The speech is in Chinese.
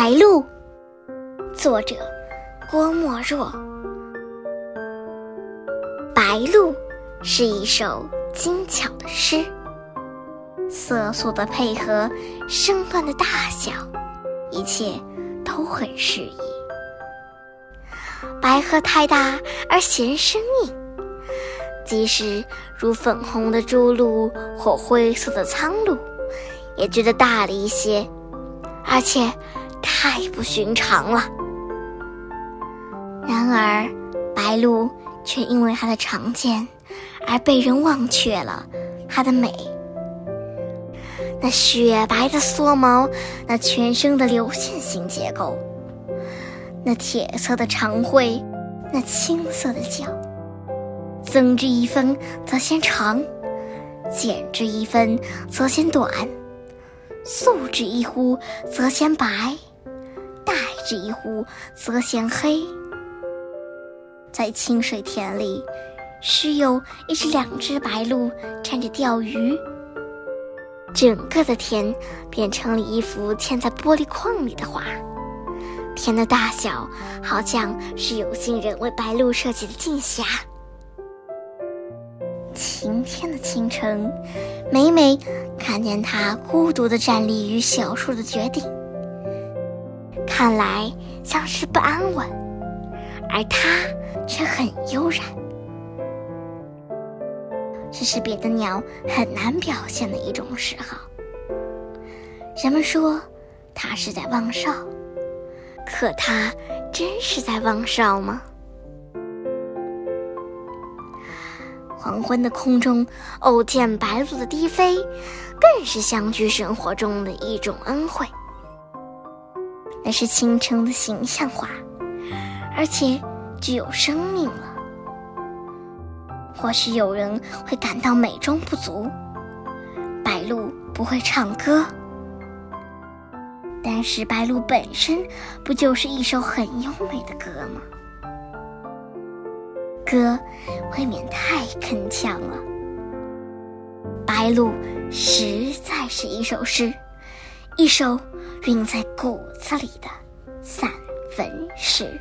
白鹭，作者郭沫若。白鹭是一首精巧的诗，色素的配合，声段的大小，一切都很适宜。白鹤太大而嫌生硬，即使如粉红的朱鹭或灰色的苍鹭，也觉得大了一些，而且。太不寻常了。然而，白鹭却因为它的常见，而被人忘却了它的美。那雪白的蓑毛，那全身的流线型结构，那铁色的长喙，那青色的脚，增之一分则嫌长，减之一分则嫌短，素之一忽则嫌白。这一壶则嫌黑，在清水田里，时有一只两只白鹭站着钓鱼。整个的田变成了一幅嵌在玻璃框里的画，田的大小好像是有心人为白鹭设计的镜匣。晴天的清晨，每每看见它孤独地站立于小树的绝顶。看来像是不安稳，而它却很悠然。这是别的鸟很难表现的一种嗜好。人们说它是在望哨，可它真是在望哨吗？黄昏的空中偶见白鹭的低飞，更是乡居生活中的一种恩惠。那是倾城的形象化，而且具有生命了。或许有人会感到美中不足，白鹭不会唱歌，但是白鹭本身不就是一首很优美的歌吗？歌未免太铿锵了。白鹭实在是一首诗。一首蕴在骨子里的散文诗。